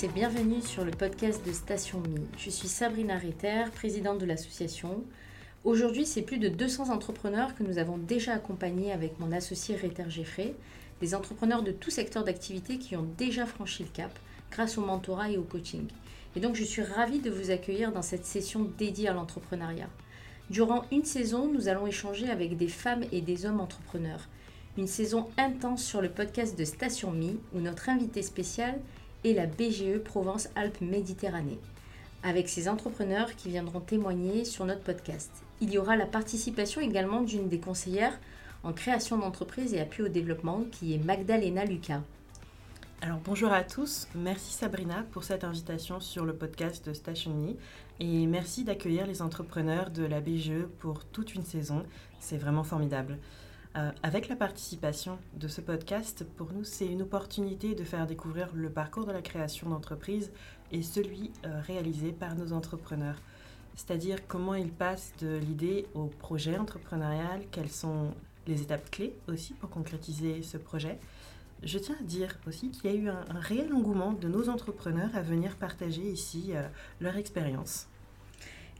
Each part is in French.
et bienvenue sur le podcast de Station Mi. Je suis Sabrina Retter, présidente de l'association. Aujourd'hui, c'est plus de 200 entrepreneurs que nous avons déjà accompagnés avec mon associé Retter Geffrey, des entrepreneurs de tout secteur d'activité qui ont déjà franchi le cap grâce au mentorat et au coaching. Et donc, je suis ravie de vous accueillir dans cette session dédiée à l'entrepreneuriat. Durant une saison, nous allons échanger avec des femmes et des hommes entrepreneurs. Une saison intense sur le podcast de Station Mi, où notre invité spécial est la BGE Provence-Alpes-Méditerranée, avec ces entrepreneurs qui viendront témoigner sur notre podcast. Il y aura la participation également d'une des conseillères en création d'entreprise et appui au développement, qui est Magdalena Lucas. Alors bonjour à tous, merci Sabrina pour cette invitation sur le podcast de Station Me et merci d'accueillir les entrepreneurs de la BGE pour toute une saison, c'est vraiment formidable. Euh, avec la participation de ce podcast, pour nous, c'est une opportunité de faire découvrir le parcours de la création d'entreprise et celui euh, réalisé par nos entrepreneurs. C'est-à-dire comment ils passent de l'idée au projet entrepreneurial, quelles sont les étapes clés aussi pour concrétiser ce projet, je tiens à dire aussi qu'il y a eu un, réel engouement de nos entrepreneurs à venir partager ici euh, leur expérience.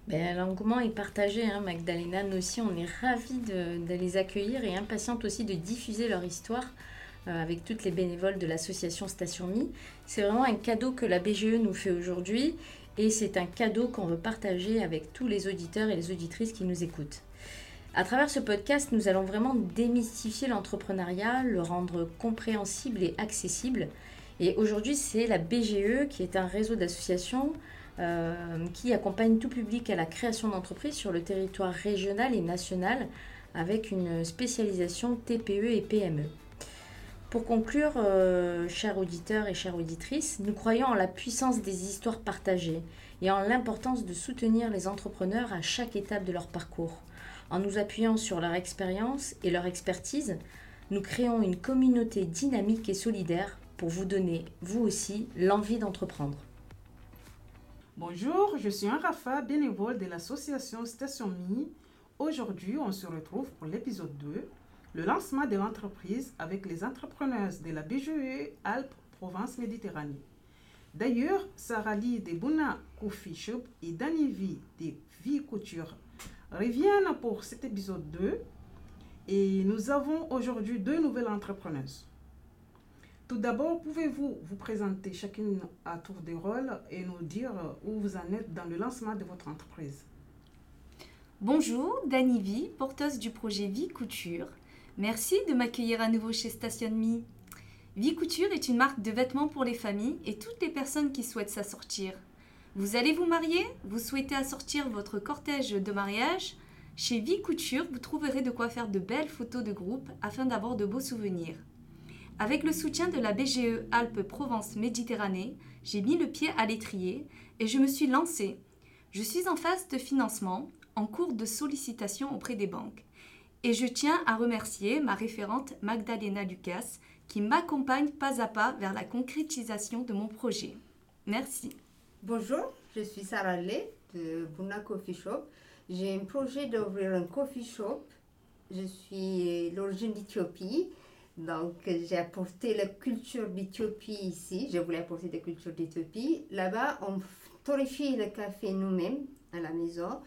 Ben, L'engouement est partagé, hein, Magdalena. Nous aussi, on est ravis de, les accueillir et impatientes aussi de diffuser leur histoire euh, avec toutes les bénévoles de l'association Station Mi. C'est vraiment un cadeau que la BGE nous fait aujourd'hui et c'est un cadeau qu'on veut partager avec tous les auditeurs et les auditrices qui nous écoutent. À travers ce podcast, nous allons vraiment démystifier l'entrepreneuriat, le rendre compréhensible et accessible. Et aujourd'hui, c'est la BGE qui est un réseau d'associations euh, qui accompagne tout public à la création d'entreprises sur le territoire régional et national avec une spécialisation TPE et PME. Pour conclure, euh, chers auditeurs et chères auditrices, nous croyons en la puissance des histoires partagées et en l'importance de soutenir les entrepreneurs à chaque étape de leur parcours. En nous appuyant sur leur expérience et leur expertise, nous créons une communauté dynamique et solidaire pour vous donner, vous aussi, l'envie d'entreprendre. Bonjour, je suis un Rafa, bénévole de l'association Station Mi. Aujourd'hui, on se retrouve pour l'épisode 2, le lancement de l'entreprise avec les entrepreneurs de la BGE Alpes-Provence Méditerranée. D'ailleurs, Sarah Lee de Buna Coffee Shop et Danny V de Vie Couture reviennent pour cet épisode 2 et nous avons aujourd'hui deux nouvelles entrepreneuses. Tout d'abord, pouvez-vous vous présenter chacune à tour de rôle et nous dire où vous en êtes dans le lancement de votre entreprise? Bonjour, Dani Vie, porteuse du projet Vie Couture. Merci de m'accueillir à nouveau chez Station Me. Vie Couture est une marque de vêtements pour les familles et toutes les personnes qui souhaitent s'assortir. Vous allez vous marier? Vous souhaitez assortir votre cortège de mariage? Chez Vie Couture, vous trouverez de quoi faire de belles photos de groupe afin d'avoir de beaux souvenirs. Avec le soutien de la BGE Alpes-Provence Méditerranée, j'ai mis le pied à l'étrier et je me suis lancée. Je suis en phase de financement, en cours de sollicitation auprès des banques. Et je tiens à remercier ma référente Magdalena Lucas qui m'accompagne pas à pas vers la concrétisation de mon projet. Merci. Bonjour, je suis Sarah Lé de Buna Coffee Shop. J'ai un projet d'ouvrir un coffee shop. Je suis d'origine d'Éthiopie. Donc, j'ai apporté la culture d'Éthiopie ici. Je voulais apporter la culture d'Éthiopie. Là-bas, on torréfie le café nous-mêmes à la maison.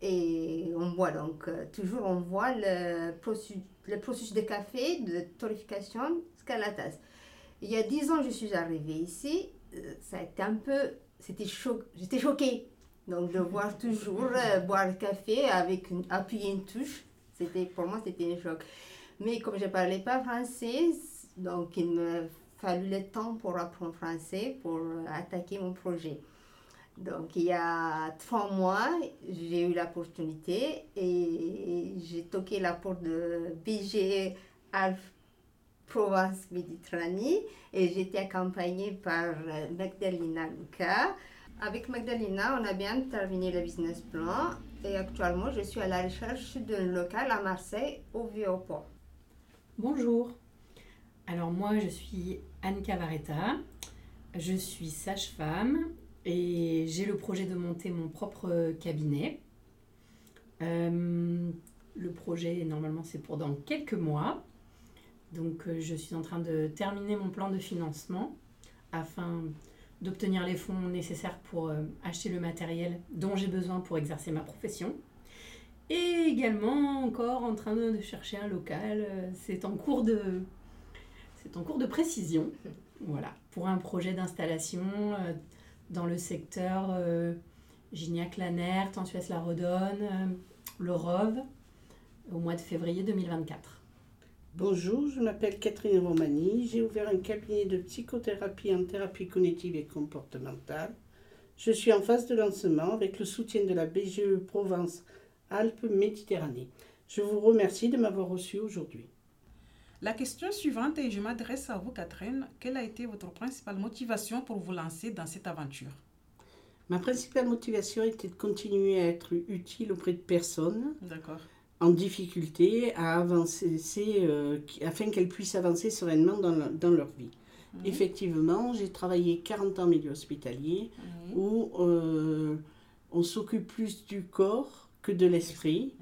Et on boit donc, euh, toujours on voit le processus, le processus de café, de torréfication jusqu'à la tasse. Il y a dix ans, je suis arrivée ici. Euh, ça a été un peu c'était j'étais choquée. Donc de voir toujours euh, boire le café avec une, appuyer une touche, c'était pour moi c'était un choc. Mais comme je ne parlais pas français, donc il me fallu le temps pour apprendre français pour attaquer mon projet. Donc il y a trois mois, j'ai eu l'opportunité et j'ai toqué la porte de BG Alpha Provence Méditerranée et j'étais accompagnée par Magdalena Luca. Avec Magdalena, on a bien terminé le business plan et actuellement je suis à la recherche d'un local à Marseille au Vieux-Port. Bonjour. Alors moi je suis Anne Cavaretta, je suis sage-femme et j'ai le projet de monter mon propre cabinet. Euh, le projet normalement c'est pour dans quelques mois. Donc euh, je suis en train de terminer mon plan de financement afin d'obtenir les fonds nécessaires pour euh, acheter le matériel dont j'ai besoin pour exercer ma profession. Et également encore en train de chercher un local. Euh, C'est en cours de, c'est en cours de précision. Voilà, pour un projet d'installation euh, dans le secteur euh, Gignac-Lanert, Tantuès-la-Redonne, euh, le Rove, au mois de février 2024. Bonjour, je m'appelle Catherine Romani. J'ai ouvert un cabinet de psychothérapie en thérapie cognitive et comportementale. Je suis en phase de lancement avec le soutien de la BGE Provence Alpes-Méditerranée. Je vous remercie de m'avoir reçu aujourd'hui. La question suivante, et je m'adresse à vous, Catherine, quelle a été votre principale motivation pour vous lancer dans cette aventure? Ma principale motivation était de continuer à être utile auprès de personnes en difficulté à avancer, euh, afin qu'elles puissent avancer sereinement dans, leur vie. Effectivement, j'ai travaillé 40 ans en milieu hospitalier où euh, on s'occupe plus du corps que de l'esprit.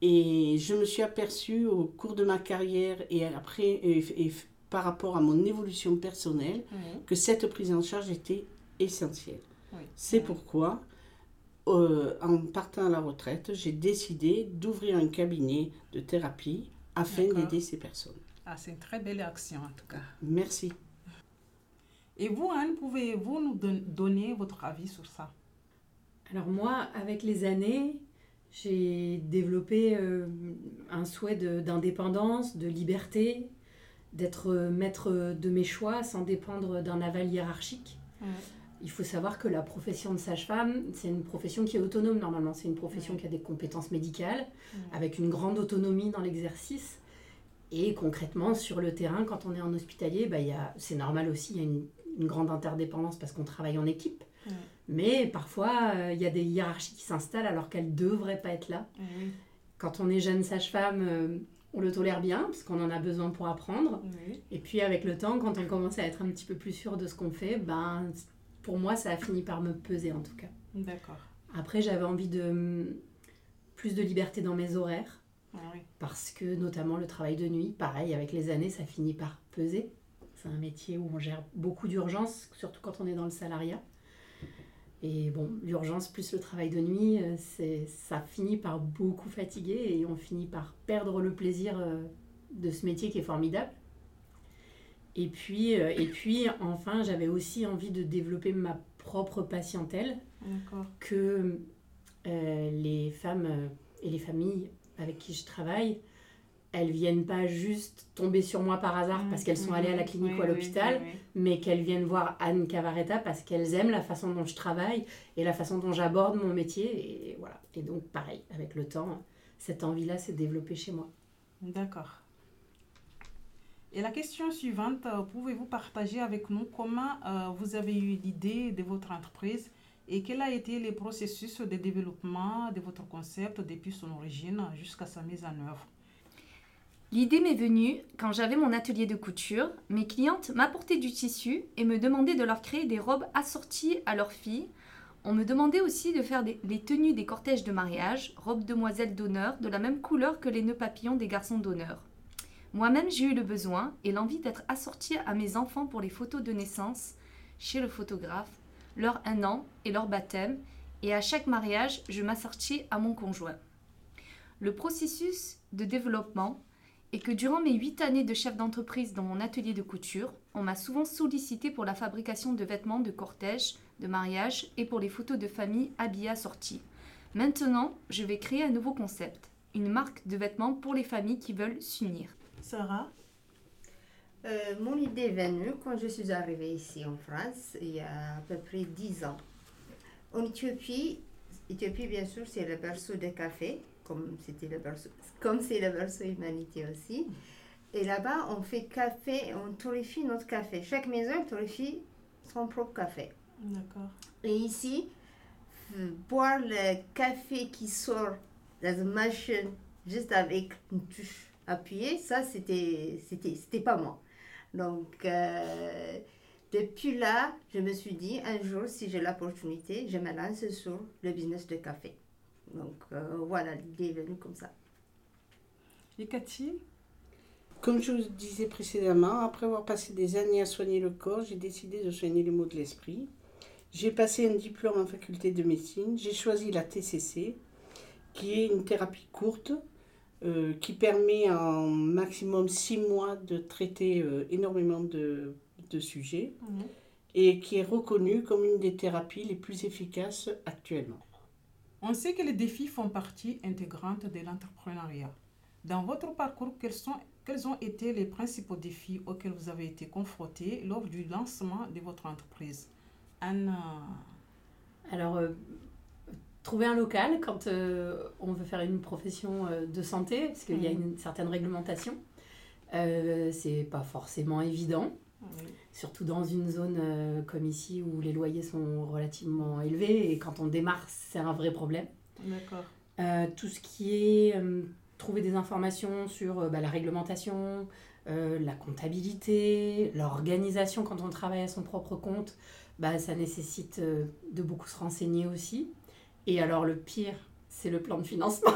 Et je me suis aperçue au cours de ma carrière et après et, et par rapport à mon évolution personnelle Oui. que cette prise en charge était essentielle. Oui. C'est pourquoi, euh, en partant à la retraite, j'ai décidé d'ouvrir un cabinet de thérapie afin d'aider ces personnes. Ah, c'est une très belle action en tout cas. Merci. Et vous, Anne, pouvez-vous nous don- donner votre avis sur ça? Alors moi, avec les années, j'ai développé euh, un souhait d'indépendance, de, liberté, d'être euh, maître de mes choix sans dépendre d'un aval hiérarchique. Il faut savoir que la profession de sage-femme, c'est une profession qui est autonome normalement. C'est une profession Ouais. qui a des compétences médicales, avec une grande autonomie dans l'exercice. Et concrètement, sur le terrain, quand on est en hospitalier, bah, c'est normal aussi, il y a une, une grande interdépendance parce qu'on travaille en équipe. Mais parfois, euh, il y a des hiérarchies qui s'installent alors qu'elles ne devraient pas être là. Oui. Quand on est jeune sage-femme, euh, on le tolère bien parce qu'on en a besoin pour apprendre. Oui. Et puis avec le temps, quand on commence à être un petit peu plus sûr de ce qu'on fait, ben, pour moi, ça a fini par me peser en tout cas. D'accord. Après, j'avais envie de hum, plus de liberté dans mes horaires Ah parce que notamment le travail de nuit, pareil, avec les années, ça finit par peser. C'est un métier où on gère beaucoup d'urgence, surtout quand on est dans le salariat. Et bon, l'urgence plus le travail de nuit, euh, c'est, ça finit par beaucoup fatiguer et on finit par perdre le plaisir euh, de ce métier qui est formidable. Et puis, euh, et puis enfin, j'avais aussi envie de développer ma propre patientèle D'accord. que euh, les femmes et les familles avec qui je travaille, elles viennent pas juste tomber sur moi par hasard parce qu'elles sont allées à la clinique Oui, ou à l'hôpital, oui, oui. mais qu'elles viennent voir Anne Cavaretta parce qu'elles aiment la façon dont je travaille et la façon dont j'aborde mon métier. Et voilà. Et donc, pareil, avec le temps, cette envie-là s'est développée chez moi. D'accord. Et la question suivante, euh, pouvez-vous partager avec nous comment euh, vous avez eu l'idée de votre entreprise et quel a été le processus de développement de votre concept depuis son origine jusqu'à sa mise en œuvre? L'idée m'est venue quand j'avais mon atelier de couture. Mes clientes m'apportaient du tissu et me demandaient de leur créer des robes assorties à leurs filles. On me demandait aussi de faire les tenues des cortèges de mariage, robes demoiselles d'honneur, de la même couleur que les nœuds papillons des garçons d'honneur. Moi-même, j'ai eu le besoin et l'envie d'être assortie à mes enfants pour les photos de naissance chez le photographe, leur un an et leur baptême, et à chaque mariage, je m'assortis à mon conjoint. Le processus de développement et que durant mes huit années de chef d'entreprise dans mon atelier de couture, on m'a souvent sollicité pour la fabrication de vêtements de cortège, de mariage et pour les photos de famille habillées assorties. Maintenant, je vais créer un nouveau concept, une marque de vêtements pour les familles qui veulent s'unir. Sarah Euh, mon idée est venue quand je suis arrivée ici en France, il y a à peu près 10 ans. En Éthiopie, Éthiopie bien sûr c'est le berceau de café, comme c'était berceau, comme c'est le berceau humanité aussi. Et là-bas, on fait café, on torréfie notre café. Chaque maison torréfie son propre café. D'accord. Et ici, euh, boire le café qui sort dans une machine juste avec une touche appuyée, ça c'était c'était c'était pas moi. Donc euh, depuis là, je me suis dit un jour si j'ai l'opportunité, je me lance sur le business de café. Donc euh, voilà, l'idée est venue comme ça. Et Cathy? Comme je vous disais précédemment, après avoir passé des années à soigner le corps, j'ai décidé de soigner les maux de l'esprit. J'ai passé un diplôme en faculté de médecine. J'ai choisi la TCC, qui est une thérapie courte euh, qui permet en maximum six mois de traiter euh, énormément de, de sujets Mhm. et qui est reconnue comme une des thérapies les plus efficaces actuellement. On sait que les défis font partie intégrante de l'entrepreneuriat. Dans votre parcours, quels, sont, quels ont été les principaux défis auxquels vous avez été confrontés lors du lancement de votre entreprise? Anne, Alors, euh, trouver un local quand euh, on veut faire une profession euh, de santé, parce qu'il y a Mhm. une certaine réglementation, euh, c'est pas forcément évident, oui. surtout dans une zone euh, comme ici où les loyers sont relativement élevés et quand on démarre, c'est un vrai problème. d'accord. Euh, tout ce qui est euh, trouver des informations sur bah, la réglementation, la comptabilité, l'organisation quand on travaille à son propre compte, bah, ça nécessite de beaucoup se renseigner aussi. Et alors le pire, c'est le plan de financement.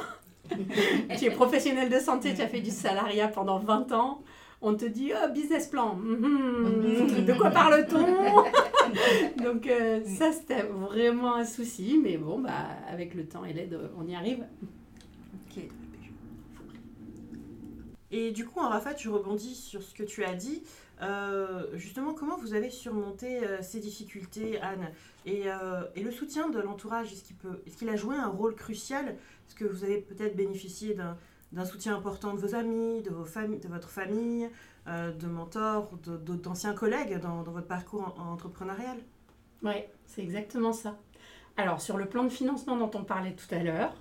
tu es professionnel de santé, tu as fait du salariat pendant 20 ans. On te dit oh, business plan. Mhm. De quoi parle-t-on Donc euh, ça c'était vraiment un souci, mais bon bah avec le temps et l'aide on y arrive. Et du coup, en Rafat, je rebondis sur ce que tu as dit. Euh, justement, comment vous avez surmonté euh, ces difficultés, Anne? Et, euh, et le soutien de l'entourage, est-ce qu'il peut, est-ce qu'il a joué un rôle crucial? Est-ce que vous avez peut-être bénéficié d'un, d'un soutien important de vos amis, de, vos familles, de votre famille, euh, de mentors, d'anciens collègues dans, dans votre parcours en- en entrepreneurial Ouais, c'est exactement ça. Alors, sur le plan de financement dont on parlait tout à l'heure,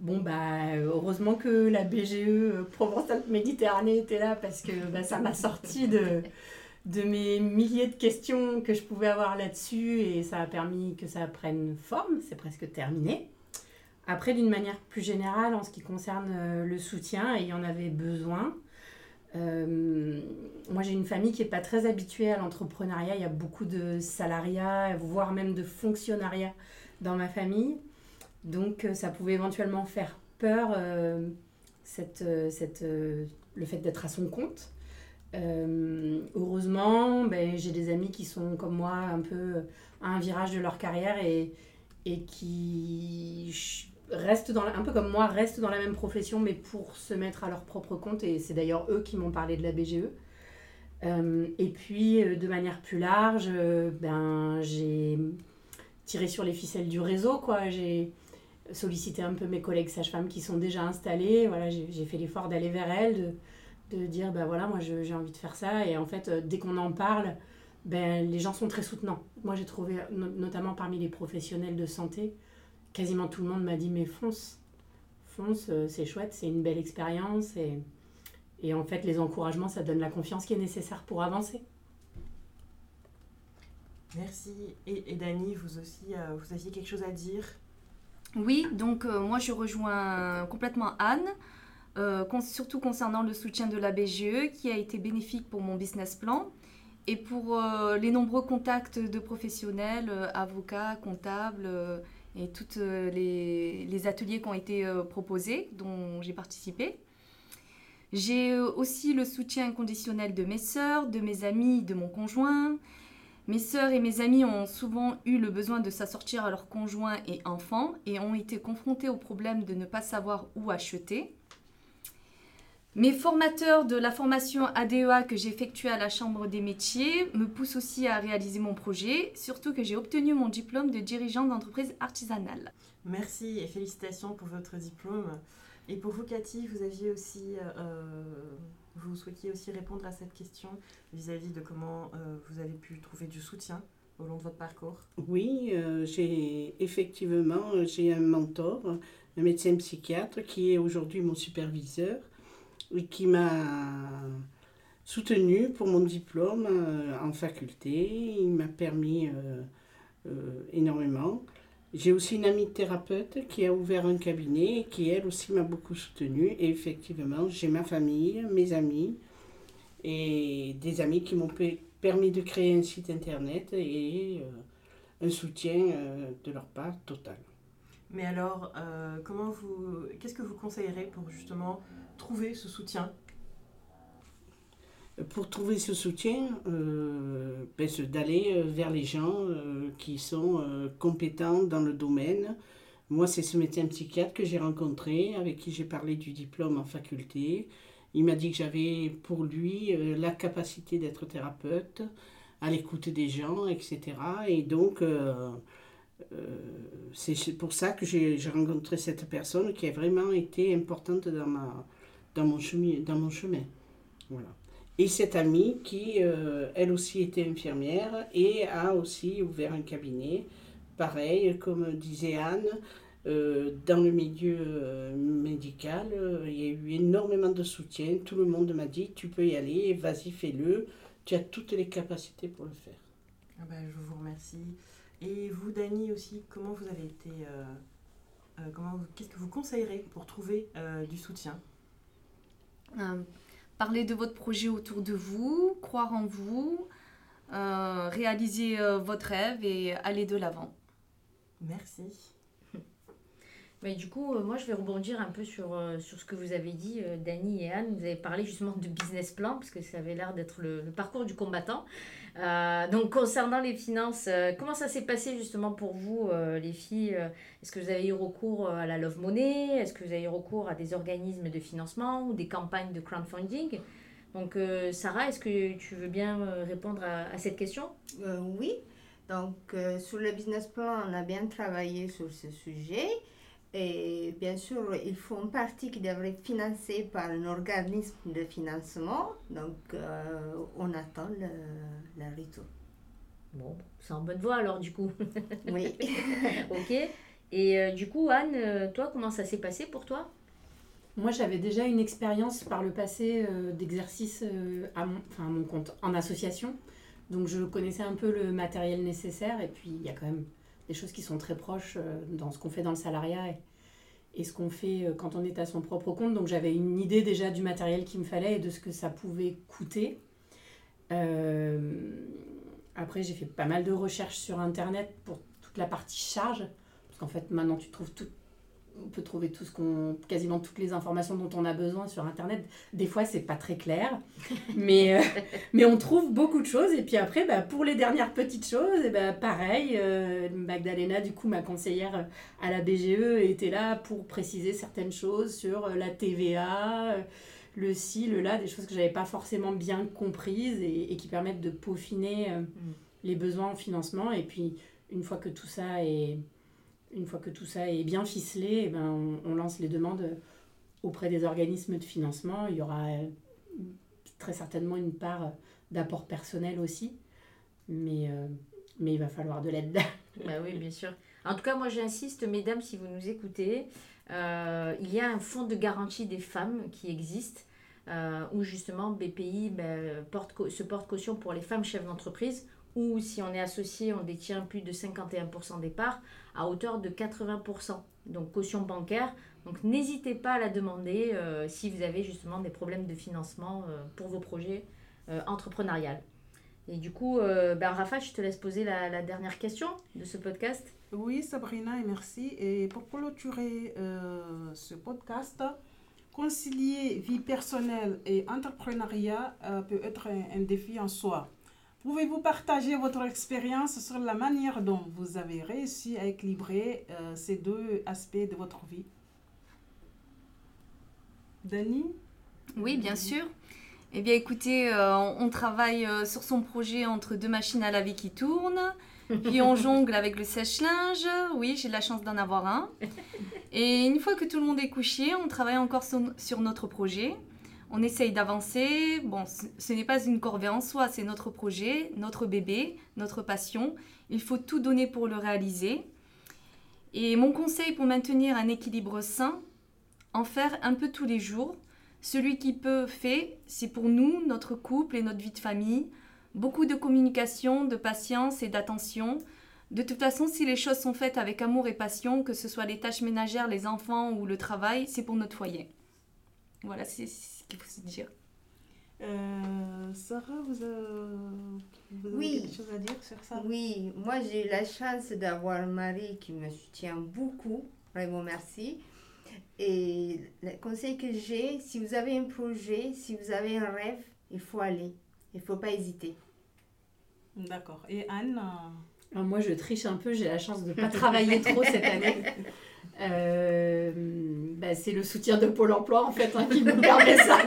bon, bah, heureusement que la BGE euh, Provence-Alpes-Méditerranée était là parce que bah, ça m'a sorti de, de mes milliers de questions que je pouvais avoir là-dessus et ça a permis que ça prenne forme. C'est presque terminé. Après, d'une manière plus générale, en ce qui concerne euh, le soutien, il y en avait besoin, euh, moi, j'ai une famille qui n'est pas très habituée à l'entrepreneuriat. Il y a beaucoup de salariat, voire même de fonctionnariat dans ma famille. Donc, euh, ça pouvait éventuellement faire peur, cette, cette, le fait d'être à son compte. Heureusement, ben, j'ai des amis qui sont comme moi un peu à un virage de leur carrière et, et qui restent un peu comme moi, restent dans la même profession, mais pour se mettre à leur propre compte. Et c'est d'ailleurs eux qui m'ont parlé de la BGE. Euh, et puis, euh, de manière plus large, euh, ben, j'ai tiré sur les ficelles du réseau. quoi. J'ai sollicité un peu mes collègues sages-femmes qui sont déjà installées. Voilà, j'ai fait l'effort d'aller vers elles, de, de dire, ben voilà, moi j'ai envie de faire ça. Et en fait, dès qu'on en parle, ben, les gens sont très soutenants. Moi, j'ai trouvé, no- notamment parmi les professionnels de santé, quasiment tout le monde m'a dit, mais fonce, fonce, euh, c'est chouette, c'est une belle expérience. Et, et en fait, les encouragements, ça donne la confiance qui est nécessaire pour avancer. Merci. Et, et Dani, vous aussi, euh, vous aviez quelque chose à dire? Oui, donc euh, moi je rejoins complètement Anne, euh, con- surtout concernant le soutien de la BGE qui a été bénéfique pour mon business plan et pour euh, les nombreux contacts de professionnels, euh, avocats, comptables euh, et tous les, les ateliers qui ont été euh, proposés, dont j'ai participé. J'ai euh, aussi le soutien inconditionnel de mes sœurs, de mes amis, de mon conjoint. Mes sœurs et mes amis ont souvent eu le besoin de s'assortir à leurs conjoints et enfants et ont été confrontés au problème de ne pas savoir où acheter. Mes formateurs de la formation ADEA que j'ai effectuée à la Chambre des métiers me poussent aussi à réaliser mon projet, surtout que j'ai obtenu mon diplôme de dirigeant d'entreprise artisanale. Merci et félicitations pour votre diplôme. Et pour vous, Cathy, vous aviez aussi, euh, vous souhaitiez aussi répondre à cette question vis-à-vis de comment euh, vous avez pu trouver du soutien au long de votre parcours? Oui, euh, j'ai effectivement euh, j'ai un mentor, un médecin psychiatre qui est aujourd'hui mon superviseur et qui m'a soutenu pour mon diplôme euh, en faculté. Il m'a permis euh, euh, énormément. J'ai aussi une amie thérapeute qui a ouvert un cabinet et qui elle aussi m'a beaucoup soutenu. Et effectivement, j'ai ma famille, mes amis et des amis qui m'ont pe- permis de créer un site internet et un soutien de leur part total. Mais alors, euh, comment vous, qu'est-ce que vous conseillerez pour justement trouver ce soutien? Pour trouver ce soutien, euh, ben, d'aller euh, vers les gens qui sont compétents dans le domaine. Moi, c'est ce médecin psychiatre que j'ai rencontré, avec qui j'ai parlé du diplôme en faculté. Il m'a dit que j'avais pour lui la capacité d'être thérapeute, à l'écoute des gens, etc. Et donc, c'est pour ça que j'ai rencontré cette personne qui a vraiment été importante dans, ma, dans, mon, chemin, dans mon chemin. Voilà. Et cette amie qui, euh, elle aussi, était infirmière et a aussi ouvert un cabinet. Pareil, comme disait Anne, euh, dans le milieu euh, médical, euh, il y a eu énormément de soutien. Tout le monde m'a dit, tu peux y aller, vas-y, fais-le. Tu as toutes les capacités pour le faire. Ah bah, je vous remercie. Et vous, Dani, aussi, comment vous avez été. euh, euh, comment Qu'est-ce que vous conseillerez pour trouver euh, du soutien? Parler de votre projet autour de vous, croire en vous, réaliser votre rêve et aller de l'avant. Merci. Mais du coup, euh, moi, je vais rebondir un peu sur, euh, sur ce que vous avez dit, euh, Dany et Anne. Vous avez parlé justement de business plan, parce que ça avait l'air d'être le, parcours du combattant. Donc, concernant les finances, comment ça s'est passé justement pour vous, les filles Est-ce que vous avez eu recours à la Love Money? Est-ce que vous avez eu recours à des organismes de financement ou des campagnes de crowdfunding? Donc, Sarah, est-ce que tu veux bien répondre à, cette question? Oui, donc sur le business plan, on a bien travaillé sur ce sujet. Et bien sûr, il faut une partie qui devrait être financée par un organisme de financement. Donc, euh, on attend le, le retour. Bon, c'est en bonne voie alors, du coup. Oui. ok. Et euh, du coup, Anne, toi, comment ça s'est passé pour toi? Moi, j'avais déjà une expérience par le passé euh, d'exercice euh, à, mon, enfin, à mon compte en association. Donc, je connaissais un peu le matériel nécessaire. Et puis, il y a quand même des choses qui sont très proches euh, dans ce qu'on fait dans le salariat et, ce qu'on fait euh, quand on est à son propre compte. Donc, j'avais une idée déjà du matériel qu'il me fallait et de ce que ça pouvait coûter. Euh, après, j'ai fait pas mal de recherches sur Internet pour toute la partie charge. Parce qu'en fait, maintenant, tu trouves tout, on peut trouver tout ce qu'on, quasiment toutes les informations dont on a besoin sur Internet. Des fois, c'est pas très clair, mais, euh, mais on trouve beaucoup de choses. Et puis après, bah, pour les dernières petites choses, et bah, pareil, euh, Magdalena, du coup, ma conseillère à la BGE, était là pour préciser certaines choses sur euh, la TVA, le ci, le là, des choses que j'avais pas forcément bien comprises et, et qui permettent de peaufiner euh, les besoins en financement. Et puis, une fois que tout ça est une fois que tout ça est bien ficelé, eh ben, on, lance les demandes auprès des organismes de financement. Il y aura euh, très certainement une part d'apport personnel aussi, mais, euh, mais il va falloir de l'aide. Bah oui, bien sûr. En tout cas, moi j'insiste, mesdames, si vous nous écoutez, euh, il y a un fonds de garantie des femmes qui existe, où justement BPI ben, se porte caution pour les femmes chefs d'entreprise, ou si on est associé, on détient plus de 51% des parts, à hauteur de 80%. Donc caution bancaire. Donc n'hésitez pas à la demander euh, si vous avez justement des problèmes de financement euh, pour vos projets euh. Et du coup, euh, ben, Rafa, je te laisse poser la, dernière question de ce podcast. Oui, Sabrina, et merci. Et pour clôturer ce podcast, concilier vie personnelle et entrepreneuriat peut être un défi en soi. Pouvez-vous partager votre expérience sur la manière dont vous avez réussi à équilibrer euh, ces deux aspects de votre vie? Dani? Oui, bien sûr. Eh bien, écoutez, euh, on, travaille euh, sur son projet entre deux machines à laver qui tournent. Puis on jongle avec le sèche-linge. Oui, j'ai la chance d'en avoir un. Et une fois que tout le monde est couché, on travaille encore sur notre projet. On essaye d'avancer. Bon, ce, n'est pas une corvée en soi, c'est notre projet, notre bébé, notre passion. Il faut tout donner pour le réaliser. Et mon conseil pour maintenir un équilibre sain, en faire un peu tous les jours. Celui qui peut fait, c'est pour nous, notre couple et notre vie de famille. Beaucoup de communication, de patience et d'attention. De toute façon, si les choses sont faites avec amour et passion, que ce soit les tâches ménagères, les enfants ou le travail, c'est pour notre foyer. Voilà, c'est ce qu'il faut se dire. Euh, Sarah, vous, euh, vous avez Oui. quelque chose à dire sur ça? Oui, moi j'ai eu la chance d'avoir un mari qui me soutient beaucoup. Vraiment merci. Et le conseil que j'ai, si vous avez un projet, si vous avez un rêve, il faut aller. Il ne faut pas hésiter. D'accord. Et Anne euh, Alors moi, je triche un peu, j'ai la chance de ne pas travailler trop cette année. Euh, bah, c'est le soutien de Pôle emploi en fait hein, qui nous permet ça.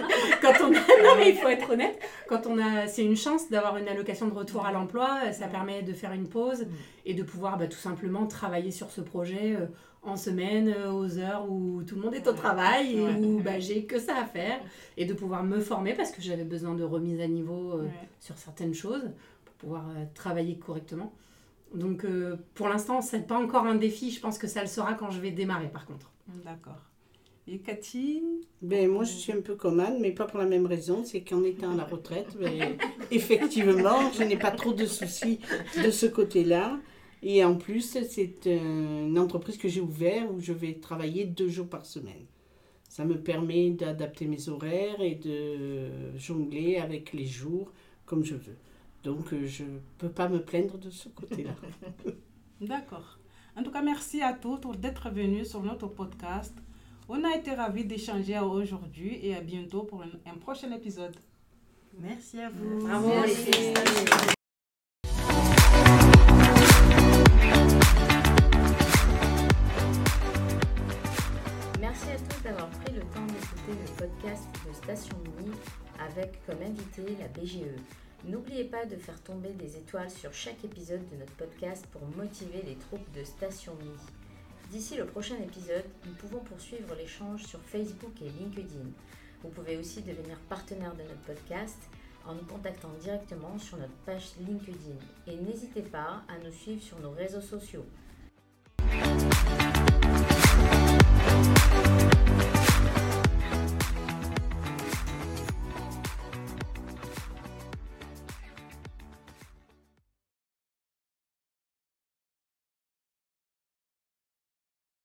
Quand on a... Non mais il faut être honnête, quand on a, c'est une chance d'avoir une allocation de retour à l'emploi, ça permet de faire une pause et de pouvoir bah, tout simplement travailler sur ce projet euh, en semaine, euh, aux heures où tout le monde est au travail et où bah, j'ai que ça à faire et de pouvoir me former parce que j'avais besoin de remise à niveau euh, Ouais. sur certaines choses pour pouvoir euh, travailler correctement. Donc euh, pour l'instant, c'est pas encore un défi. Je pense que ça le sera quand je vais démarrer par contre. D'accord. Et Cathy Ben, moi, je suis un peu comme Anne, mais pas pour la même raison. C'est qu'en étant à la retraite, ben, effectivement, je n'ai pas trop de soucis de ce côté-là. Et en plus, c'est une entreprise que j'ai ouverte où je vais travailler deux jours par semaine. Ça me permet d'adapter mes horaires et de jongler avec les jours comme je veux. Donc, euh, je ne peux pas me plaindre de ce côté-là. D'accord. En tout cas, merci à tous d'être venus sur notre podcast. On a été ravis d'échanger aujourd'hui et à bientôt pour un, un prochain épisode. Merci à vous. Bravo. Merci. Merci à tous d'avoir pris le temps d'écouter le podcast de Station Mini avec comme invité la BGE. N'oubliez pas de faire tomber des étoiles sur chaque épisode de notre podcast pour motiver les troupes de Station Mini. D'ici le prochain épisode, nous pouvons poursuivre l'échange sur Facebook et LinkedIn. Vous pouvez aussi devenir partenaire de notre podcast en nous contactant directement sur notre page LinkedIn. Et n'hésitez pas à nous suivre sur nos réseaux sociaux.